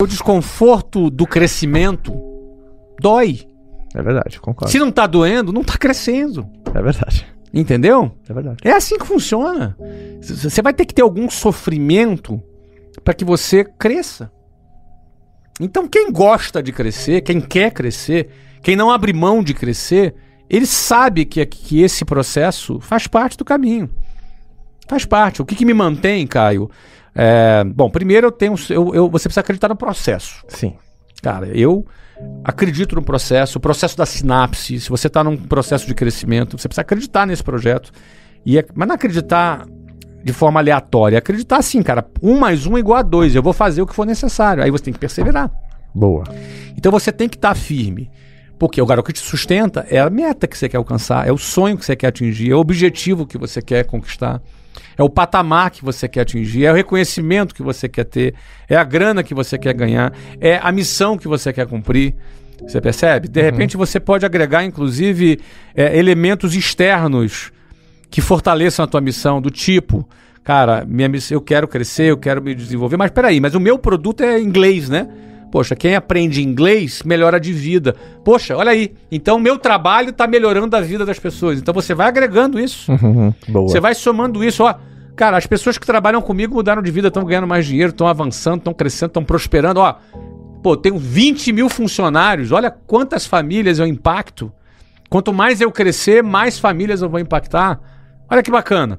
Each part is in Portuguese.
O desconforto do crescimento dói. É verdade, concordo. Se não tá doendo, não tá crescendo. É verdade. Entendeu? É verdade. É assim que funciona. Você vai ter que ter algum sofrimento para que você cresça. Então, quem gosta de crescer, quem quer crescer, quem não abre mão de crescer, ele sabe que, que esse processo faz parte do caminho. Faz parte. O que, que me mantém, Caio? É, bom, primeiro eu tenho. Eu, eu- você precisa acreditar no processo. Sim. Cara, eu acredito no processo, o processo da sinapse. Se você está num processo de crescimento, você precisa acreditar nesse projeto. E, mas não acreditar de forma aleatória. Acreditar assim, cara, um mais um é igual a dois. Eu vou fazer o que for necessário. Aí você tem que perseverar. Boa. Então você tem que estar firme. Porque o garoto que te sustenta é a meta que você quer alcançar, é o sonho que você quer atingir, é o objetivo que você quer conquistar, é o patamar que você quer atingir, é o reconhecimento que você quer ter, é a grana que você quer ganhar, é a missão que você quer cumprir. Você percebe? De repente você pode agregar, inclusive, é, elementos externos que fortaleçam a tua missão, do tipo, cara, minha miss- eu quero crescer, eu quero me desenvolver, mas peraí, mas o meu produto é inglês, né? Poxa, quem aprende inglês melhora de vida. Poxa, olha aí. Então, o meu trabalho está melhorando a vida das pessoas. Então, você vai agregando isso. Uhum, Boa. Você vai somando isso. Ó, cara, as pessoas que trabalham comigo mudaram de vida, estão ganhando mais dinheiro, estão avançando, estão crescendo, estão prosperando. Ó, pô, tenho 20 mil funcionários. Olha quantas famílias eu impacto. Quanto mais eu crescer, mais famílias eu vou impactar. Olha que bacana.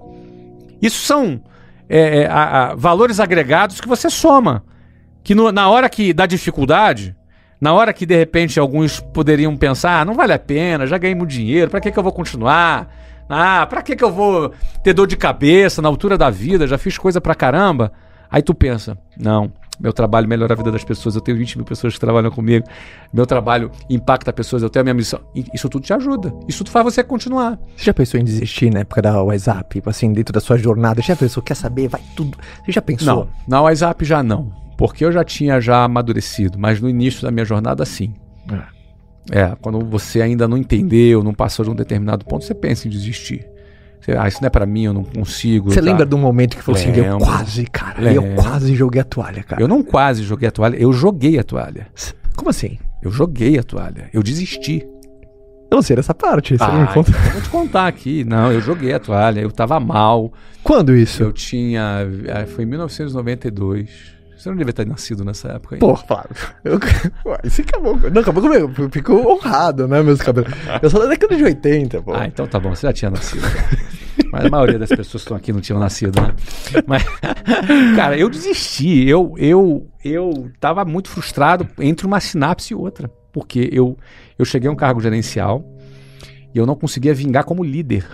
Isso são é, é, a- a- valores agregados que você soma. Que no- na hora que dá dificuldade, na hora que de repente alguns poderiam pensar, ah, não vale a pena, já ganhei muito dinheiro, pra que, que eu vou continuar? Ah, pra que, que eu vou ter dor de cabeça na altura da vida? Já fiz coisa pra caramba. Aí tu pensa, não, meu trabalho melhora a vida das pessoas, eu tenho 20 mil pessoas que trabalham comigo, meu trabalho impacta pessoas, eu tenho a minha missão. Isso tudo te ajuda, isso tudo faz você continuar. Você já pensou em desistir na época da WhatsApp? Tipo assim, dentro da sua jornada? Já pensou, quer saber? Vai tudo. Você já pensou? Não, na WhatsApp já não, porque eu já tinha já amadurecido, mas no início da minha jornada sim. É, quando você ainda não entendeu, não passou de um determinado ponto, você pensa em desistir. Você, ah, isso não é pra mim, eu não consigo. Você tá? lembra de um momento que falou assim, eu quase, cara, eu Lembro. quase joguei a toalha, cara. Eu não quase joguei a toalha, eu joguei a toalha. Como assim? Eu joguei a toalha, eu desisti. Eu não sei dessa parte, você não me Ah, conta. então eu vou te contar aqui. Não, eu joguei a toalha, eu tava mal. Quando isso? Eu tinha. ah, Foi em 1992. Você não devia ter nascido nessa época ainda. Pô, Flávio, eu... Ué, você acabou, não, acabou comigo, eu fico honrado, né, meus cabelos. Eu sou da década de 80, pô. Ah, então tá bom, você já tinha nascido. Mas a maioria das pessoas que estão aqui não tinham nascido, né? Mas, cara, eu desisti. Eu, eu, eu tava muito frustrado entre uma sinapse e outra. Porque eu, eu cheguei a um cargo gerencial e eu não conseguia vingar como líder.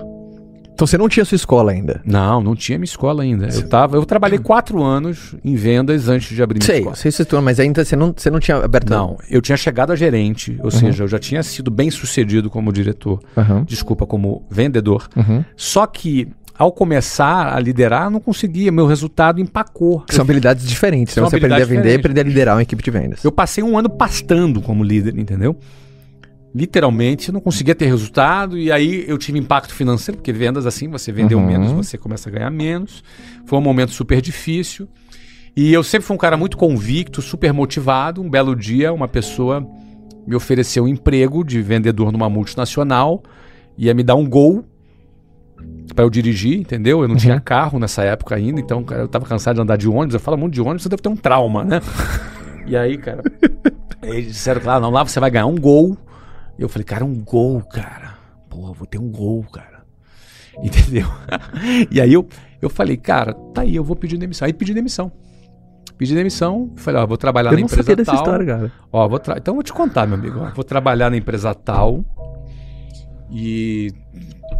Então você não tinha sua escola ainda? Não, não tinha minha escola ainda. Eu, tava, eu trabalhei quatro anos em vendas antes de abrir minha Sei, escola. sei se você mas ainda você não, você não tinha aberto... Não, eu tinha chegado a gerente, ou seja, eu já tinha sido bem sucedido como diretor, Aham, desculpa, como vendedor. uhum. Só que ao começar a liderar, eu não conseguia, meu resultado empacou. Que são habilidades diferentes, São né? Você aprender a vender e aprender a liderar uma equipe de vendas. Eu passei um ano pastando como líder, entendeu? Literalmente, eu não conseguia ter resultado e aí eu tive impacto financeiro, porque vendas assim, você vendeu Uhum. menos, você começa a ganhar menos. Foi um momento super difícil. E eu sempre fui um cara muito convicto, super motivado. Um belo dia, uma pessoa me ofereceu um emprego de vendedor numa multinacional, ia me dar um gol para eu dirigir, entendeu? Eu não tinha carro nessa época ainda, então cara, eu tava cansado de andar de ônibus. Eu falo muito de ônibus, você deve ter um trauma, né? E aí, cara, eles disseram, claro, não, lá você vai ganhar um gol. E eu falei, cara, um gol, cara. Pô, vou ter um gol, cara. Entendeu? e aí eu, eu falei, cara, tá aí, eu vou pedir demissão. Aí pedi demissão. Pedi demissão, falei, ó, vou trabalhar Eu na não empresa sabia dessa tal. história, cara. Ó, vou tra... então eu vou te contar, meu amigo. ó. Vou trabalhar na empresa tal. E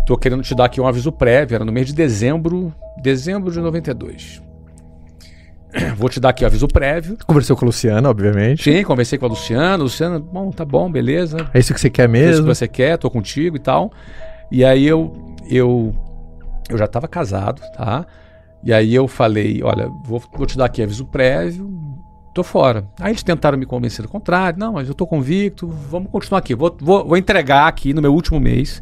tô querendo te dar aqui um aviso prévio, era no mês de dezembro, dezembro de 92. Vou te dar aqui o aviso prévio. Conversou com a Luciana, obviamente. Sim, conversei com a Luciana. Luciana, bom, tá bom, beleza. É isso que você quer É isso que mesmo? você quer, tô contigo e tal. E aí eu eu eu já tava casado, tá? E aí eu falei, olha, vou, vou te dar aqui aviso prévio, tô fora. Aí eles tentaram me convencer do contrário, não, mas eu tô convicto, vamos continuar aqui. Vou, vou, vou entregar aqui no meu último mês,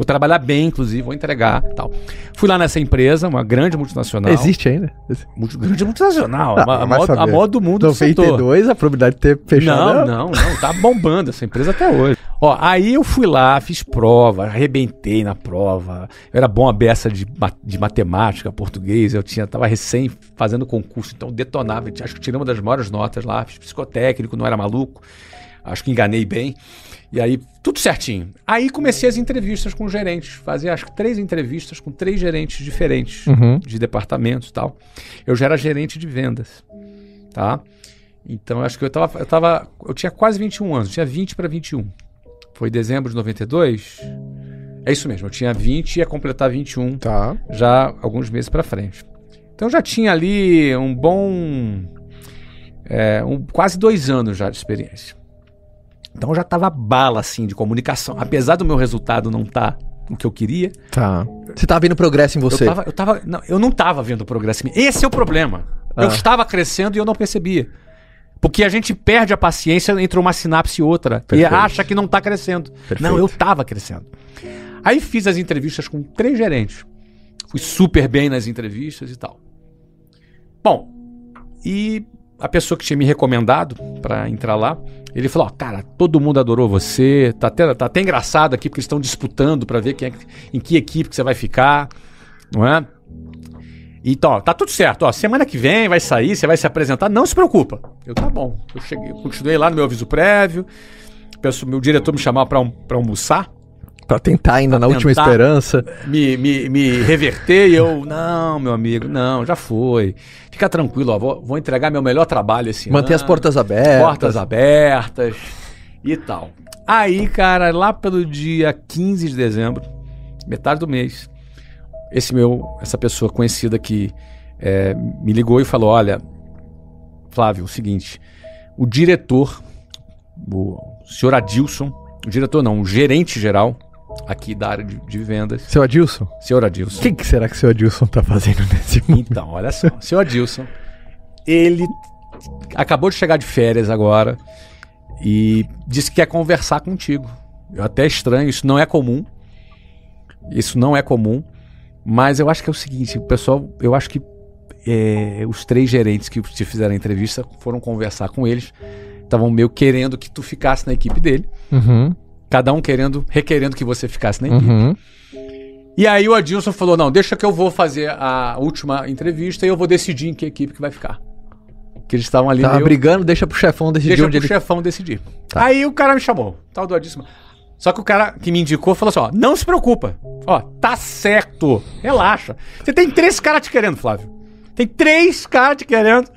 Vou trabalhar bem, inclusive, vou entregar tal. Fui lá nessa empresa, uma grande multinacional. Existe ainda? Multi- grande multinacional. Ah, a, a, vai maior, a saber. maior do mundo do setor. 92, a probabilidade de ter fechado. Não, não, não. Tá bombando essa empresa até hoje. Ó, aí eu fui lá, fiz prova, arrebentei na prova. Eu era bom a beça de, de matemática, português. Eu tinha, tava recém fazendo concurso, então detonava. Acho que tirei uma das maiores notas lá. Fiz psicotécnico, não era maluco. Acho que enganei bem. E aí, tudo certinho. Aí comecei as entrevistas com gerentes. Fazia acho que três entrevistas com três gerentes diferentes Uhum. de departamentos e tal. Eu já era gerente de vendas, tá? Então, acho que eu tava, eu tava, eu tinha quase 21 anos, tinha 20 para 21. Foi dezembro de 92. É isso mesmo, eu tinha 20 e ia completar 21 Tá. já alguns meses para frente. Então já tinha ali um bom, é, um, quase dois anos já de experiência. Então já tava bala assim de comunicação, apesar do meu resultado não estar o que eu queria. Tá. Você tá vendo progresso em você? Eu tava, eu tava, não, eu não tava vendo progresso. em mim. Esse é o problema. Eu Ah. estava crescendo e eu não percebia. Porque a gente perde a paciência entre uma sinapse e outra Perfeito. e acha que não tá crescendo. Perfeito. Não, eu tava crescendo. Aí fiz as entrevistas com três gerentes. Fui super bem nas entrevistas e tal. Bom, e a pessoa que tinha me recomendado pra entrar lá, ele falou: ó, cara, todo mundo adorou você, tá até, tá até engraçado aqui porque eles estão disputando pra ver quem é em que equipe que você vai ficar, não é? Então, ó, tá tudo certo, ó, semana que vem vai sair, você vai se apresentar, não se preocupa. Eu, tá bom. Eu cheguei, eu continuei lá no meu aviso prévio, o pessoal- meu diretor me chamava pra, um, pra almoçar, Pra tentar ainda na última esperança. me, me, me reverter e eu, não, meu amigo, não, já foi. Fica tranquilo, ó, vou, vou entregar meu melhor trabalho esse Manter as ano. portas abertas. Portas abertas e tal. Aí, cara, lá pelo dia 15 de dezembro, metade do mês, esse meu, essa pessoa conhecida que é, me ligou e falou: Olha, Flávio, é o seguinte, o diretor, o senhor Adilson, o diretor não, o gerente geral aqui da área de, de vendas, Seu Adilson? senhor O Adilson. que, que será que seu Adilson tá fazendo nesse mundo? Então, olha só, o senhor Adilson, ele acabou de chegar de férias agora e disse que quer conversar contigo. Eu até estranho, isso não é comum. Isso não é comum. Mas eu acho que é o seguinte, o pessoal, eu acho que é, os três gerentes que te fizeram a entrevista foram conversar com eles, estavam meio querendo que tu ficasse na equipe dele, Uhum. Cada um querendo, requerendo que você ficasse na equipe. Uhum. E aí o Adilson falou: não, deixa que eu vou fazer a última entrevista e eu vou decidir em que equipe que vai ficar. Que eles estavam ali Tava meio- brigando, deixa pro chefão decidir deixa onde pro ele. chefão decidir. Tá. Aí o cara me chamou, tal do Adilson. Só que o cara que me indicou falou assim: ó, não se preocupa. Ó, tá certo. Relaxa. Você tem três caras te querendo, Flávio. Tem três caras te querendo.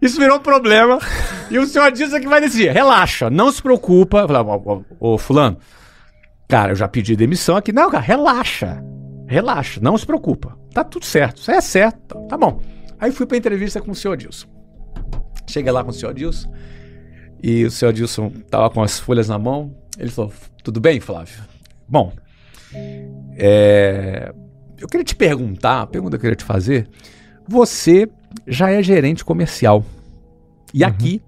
Isso virou um problema. e o senhor Adilson que vai decidir. Relaxa, não se preocupa. Ó, ó, ô, fulano, cara, eu já pedi demissão aqui. Não, cara, relaxa. Relaxa, não se preocupa. Tá tudo certo. Isso é certo. Tá, tá bom. Aí fui pra entrevista com o senhor Adilson. Cheguei lá com o senhor Adilson. E o senhor Adilson tava com as folhas na mão. Ele falou: Tudo bem, Flávio? Bom, é, eu queria te perguntar, a pergunta que eu queria te fazer. Você já é gerente comercial. E aqui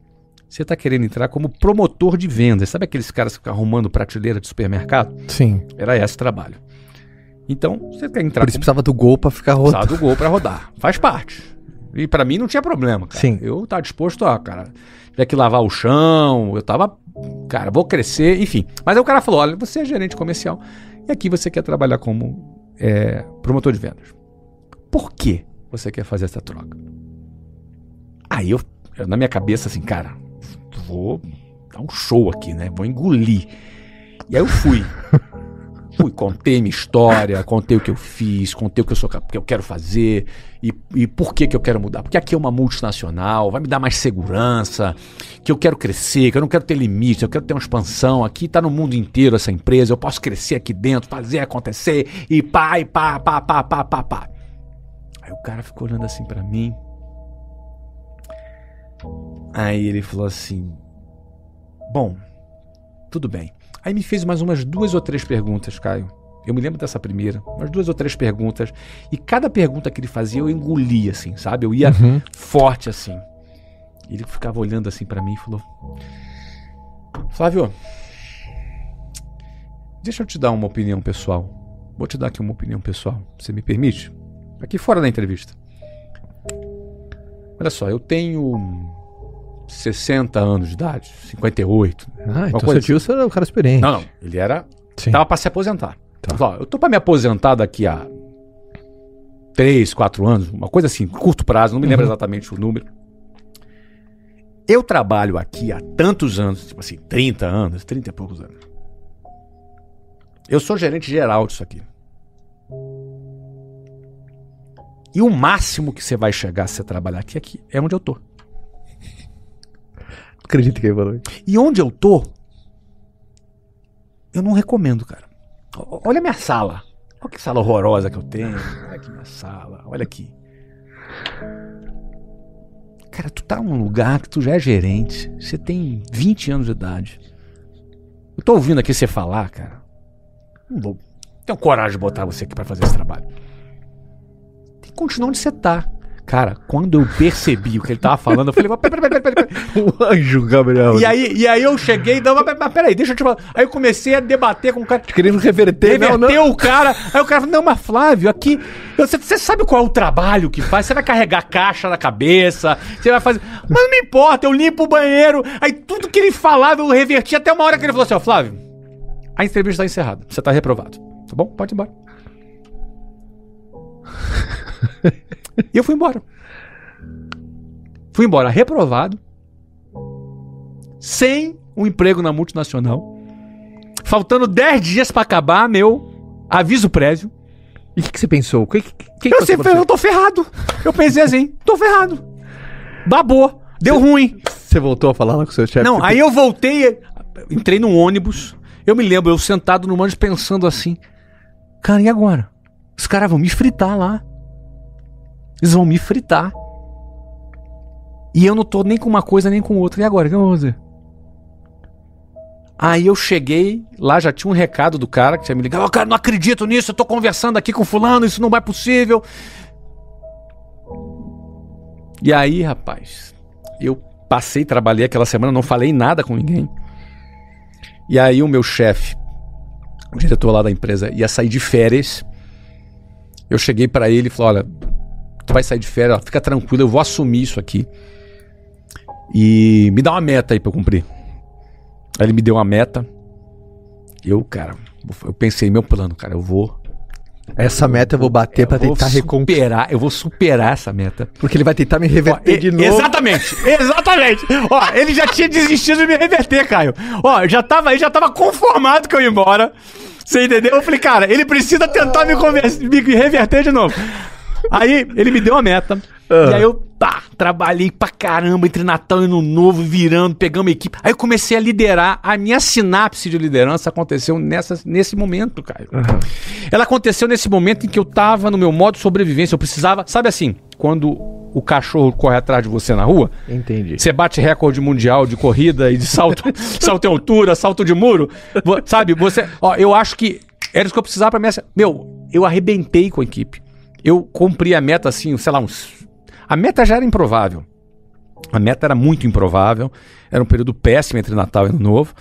você está querendo entrar como promotor de vendas. Sabe aqueles caras que ficam arrumando prateleira de supermercado? Sim. Era esse trabalho. Então, você quer entrar Por isso precisava do gol pra ficar Precisava rodando. do gol pra rodar. Faz parte. E pra mim não tinha problema, cara. Sim. Eu tava disposto a, cara, tiver que lavar o chão, eu tava, cara, vou crescer, enfim. Mas aí o cara falou: olha, você é gerente comercial e aqui você quer trabalhar como é, promotor de vendas. Por que você quer fazer essa troca? Aí eu, eu, na minha cabeça, assim, cara, vou dar um show aqui, né? Vou engolir. E aí eu fui. Fui, contei minha história, contei o que eu fiz, contei o que eu, sou, que eu quero fazer e, e por que, que eu quero mudar. Porque aqui é uma multinacional, vai me dar mais segurança, que eu quero crescer, que eu não quero ter limite, eu quero ter uma expansão. Aqui tá no mundo inteiro essa empresa, eu posso crescer aqui dentro, fazer acontecer e pá, e pá, pá, pá, pá, pá, pá. Aí o cara ficou olhando assim pra mim. Aí ele falou assim: Bom, tudo bem. Aí me fez mais umas duas ou três perguntas, Caio. Eu me lembro dessa primeira, umas duas ou três perguntas. E cada pergunta que ele fazia eu engolia, assim, sabe? Eu ia Uhum. forte, assim. Ele ficava olhando assim pra mim e falou: Flávio, deixa eu te dar uma opinião pessoal. vou te dar aqui uma opinião pessoal, você me permite? Aqui fora da entrevista. Olha só, eu tenho 60 anos de idade, 58. Ah, então seu tio era um cara experiente. Não, não, ele era Sim. Tava pra se aposentar. Tá. Falou, eu tô pra me aposentar daqui a 3, 4 anos, uma coisa assim, curto prazo, não me lembro Uhum. exatamente o número. Eu trabalho aqui há tantos anos, tipo assim, 30 anos, 30 e poucos anos. Eu sou gerente geral disso aqui. E o máximo que você vai chegar se você trabalhar aqui, aqui é onde eu tô. Acredito que ele falou. E onde eu tô, eu não recomendo, cara. Olha a minha sala. Olha que sala horrorosa que eu tenho. Olha aqui minha sala. Olha aqui. Cara, tu tá num lugar que tu já é gerente. Você tem 20 anos de idade. Eu tô ouvindo aqui você falar, cara. Não vou. Tenho coragem de botar você aqui pra fazer esse trabalho. Tem que continuar onde você tá. Cara, quando eu percebi o que ele tava falando, eu falei, mas peraí, peraí, peraí, peraí. O anjo, Gabriel. E aí, e aí eu cheguei, não, mas, mas peraí, deixa eu te falar. Aí eu comecei a debater com o cara. Querendo reverter, não, Reverteu não. o cara. Aí o cara falou, não, mas Flávio, aqui. Você, você sabe qual é o trabalho que faz? Você vai carregar caixa na cabeça, você vai fazer. Mas não me importa, eu limpo o banheiro. Aí tudo que ele falava eu reverti até uma hora que ele falou assim, ó, Flávio, a entrevista está encerrada. Você tá reprovado. Tá bom? Pode ir embora. E eu fui embora. Fui embora reprovado, sem um emprego na multinacional, faltando 10 dias pra acabar meu aviso prévio. E o que, que você pensou? Que, que, que, Eu, sempre, eu tô ferrado. Eu pensei assim, tô ferrado. Babou, deu ruim. Você voltou a falar lá com o seu chefe? Não, aí eu voltei, entrei num ônibus. Eu me lembro, eu sentado no ônibus pensando assim: Cara, e agora? Os caras vão me fritar lá. Eles vão me fritar. E eu não tô nem com uma coisa nem com outra. E agora? O que eu vou fazer? Aí eu cheguei, lá já tinha um recado do cara que tinha me ligado. Ó, cara, não acredito nisso, eu tô conversando aqui com fulano, isso não é possível. E aí, rapaz, eu passei, trabalhei aquela semana, não falei nada com ninguém. E aí o meu chefe, o diretor lá da empresa, ia sair de férias. Eu cheguei pra ele e falei: olha, tu vai sair de férias, fica tranquilo, eu vou assumir isso aqui. E me dá uma meta aí pra eu cumprir. Aí ele me deu uma meta. Eu, cara, eu pensei, meu plano, cara, eu vou. Essa meta eu vou bater vou tentar superar, eu vou superar essa meta. Porque ele vai tentar me reverter Ó, de e- novo. Exatamente, exatamente. Ó, ele já tinha desistido de me reverter, Caio. Ó, já tava, ele já tava conformado que eu ia embora. Você entendeu? Eu falei, cara, ele precisa tentar me, me reverter de novo. Aí ele me deu a meta. Ah. E aí eu, trabalhei pra caramba entre Natal e Ano Novo, virando, pegando equipe. Aí eu comecei a liderar. A minha sinapse de liderança aconteceu nessa, nesse momento, Caio. Ela aconteceu nesse momento em que eu tava no meu modo de sobrevivência. Eu precisava, sabe assim, quando o cachorro corre atrás de você na rua, Entendi. você bate recorde mundial de corrida e de salto, salto em altura, salto de muro. Sabe, você. Ó, eu acho que era isso que eu precisava pra minha. Meu, eu arrebentei com a equipe. Eu cumpri a meta assim, sei lá, uns. A meta já era improvável. A meta era muito improvável. Era um período péssimo entre Natal e Ano Novo.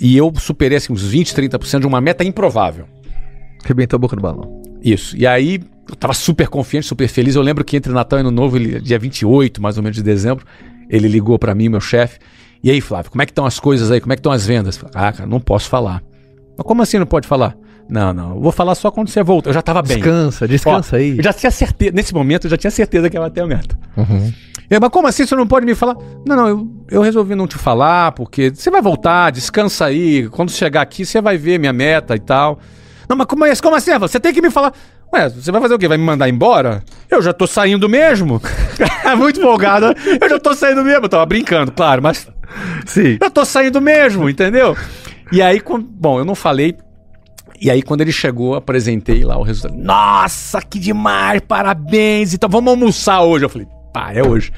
E eu superei assim, uns 20, 30% de uma meta improvável. Arrebentou a boca do balão. Isso. E aí, eu tava super confiante, super feliz. Eu lembro que entre Natal e Ano Novo, ele, dia 28, mais ou menos, de dezembro, ele ligou pra mim, meu chefe. E aí, Flávio, como é que estão as coisas aí? Como é que estão as vendas? Ah, cara, não posso falar. Mas como assim não pode falar? Não, não, eu vou falar só quando você volta. Eu já tava bem. Descansa, descansa Ó, aí. Eu já tinha certeza, nesse momento, eu já tinha certeza que ia bater a meta. Uhum. Eu, mas como assim você não pode me falar? Não, não, eu, eu resolvi não te falar, porque você vai voltar, descansa aí. Quando chegar aqui, você vai ver minha meta e tal. Não, mas como, é- como assim? Você tem que me falar. Ué, você vai fazer o quê? Vai me mandar embora? Eu já tô saindo mesmo. Muito folgado. né? Eu já tô saindo mesmo. Eu tava brincando, claro, mas Sim. eu tô saindo mesmo, entendeu? E aí, bom, eu não falei. E aí, quando ele chegou, apresentei lá o resultado. Nossa, que demais, parabéns. Então vamos almoçar hoje. Eu falei, pá, é hoje.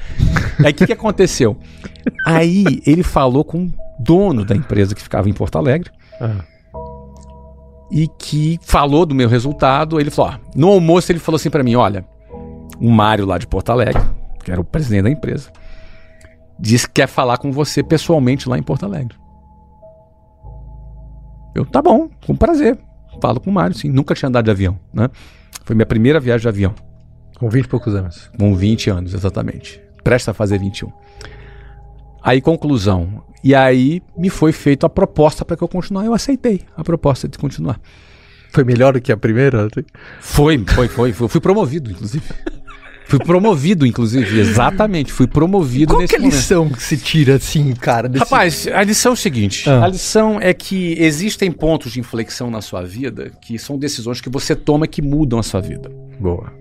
aí o que, que aconteceu? Aí ele falou com o dono da empresa que ficava em Porto Alegre Ah. e que falou do meu resultado. Ele falou: ó, no almoço ele falou assim pra mim: olha, o Mário lá de Porto Alegre, que era o presidente da empresa, disse que quer falar com você pessoalmente lá em Porto Alegre. Eu, tá bom, com prazer. Falo com o Mário, sim. Nunca tinha andado de avião, né? Foi minha primeira viagem de avião. Com 20 e poucos anos. Com 20 anos, exatamente. Presta a fazer 21. Aí, conclusão. E aí me foi feita a proposta para que eu continuasse. Eu aceitei a proposta de continuar. Foi melhor do que a primeira? Foi, foi, foi. Eu fui promovido, inclusive. Fui promovido, inclusive, exatamente. Fui promovido Qual nesse que é a momento. lição que se tira, assim, cara? desse- Rapaz, a lição é o seguinte: Ah. a lição é que existem pontos de inflexão na sua vida que são decisões que você toma que mudam a sua vida. Boa.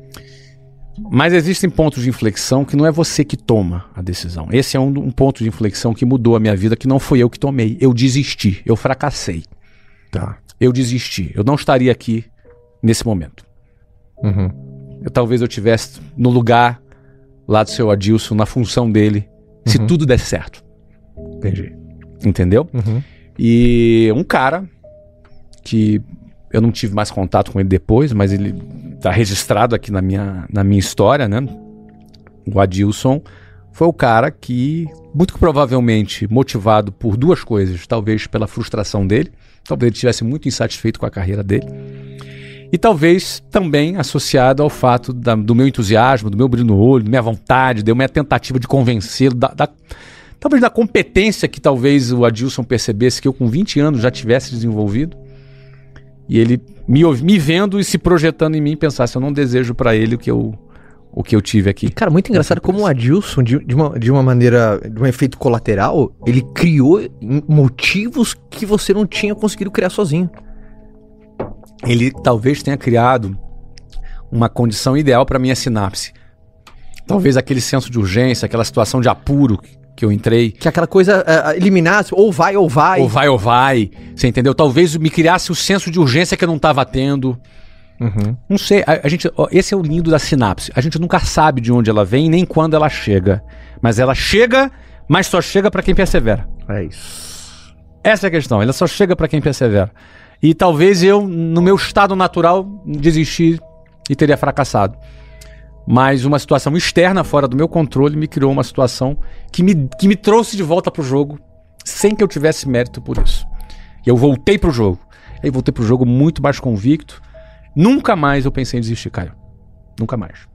Mas existem pontos de inflexão que não é você que toma a decisão. Esse é um, um ponto de inflexão que mudou a minha vida, que não foi eu que tomei. Eu desisti, eu fracassei. Tá. Eu desisti. Eu não estaria aqui nesse momento. Uhum. Eu, talvez eu tivesse no lugar lá do seu Adilson, na função dele, se Uhum. tudo der certo. Entendi. Entendeu? Uhum. E um cara que eu não tive mais contato com ele depois, mas ele tá registrado aqui na minha, na minha história, né? O Adilson foi o cara que, muito provavelmente motivado por duas coisas, talvez pela frustração dele, talvez ele estivesse muito insatisfeito com a carreira dele, e talvez também associado ao fato da- do meu entusiasmo, do meu brilho no olho, da minha vontade, da minha tentativa de convencê-lo, da, da- talvez da competência que talvez o Adilson percebesse que eu com 20 anos já tivesse desenvolvido. E ele me, me vendo e se projetando em mim pensasse, eu não desejo pra ele o que eu, o que eu tive aqui. E, cara, muito engraçado como o Adilson, de, de uma, de uma maneira, de um efeito colateral, ele criou motivos que você não tinha conseguido criar sozinho. Ele talvez tenha criado uma condição ideal para minha sinapse. Talvez aquele senso de urgência, aquela situação de apuro que eu entrei, Que aquela coisa eliminasse, ou vai ou vai. ou vai ou vai, você entendeu? Talvez me criasse o senso de urgência que eu não estava tendo. Uhum. Não sei, a, a gente, ó, esse é o lindo da sinapse. A gente nunca sabe de onde ela vem nem quando ela chega. Mas ela chega, mas só chega para quem persevera. É isso. Essa é a questão. Ela só chega para quem persevera. E talvez eu, no meu estado natural, desisti e teria fracassado. Mas uma situação externa, fora do meu controle, me criou uma situação que me, que me trouxe de volta pro jogo sem que eu tivesse mérito por isso. E eu voltei pro jogo. E voltei pro jogo muito mais convicto. Nunca mais eu pensei em desistir, Caio. Nunca mais.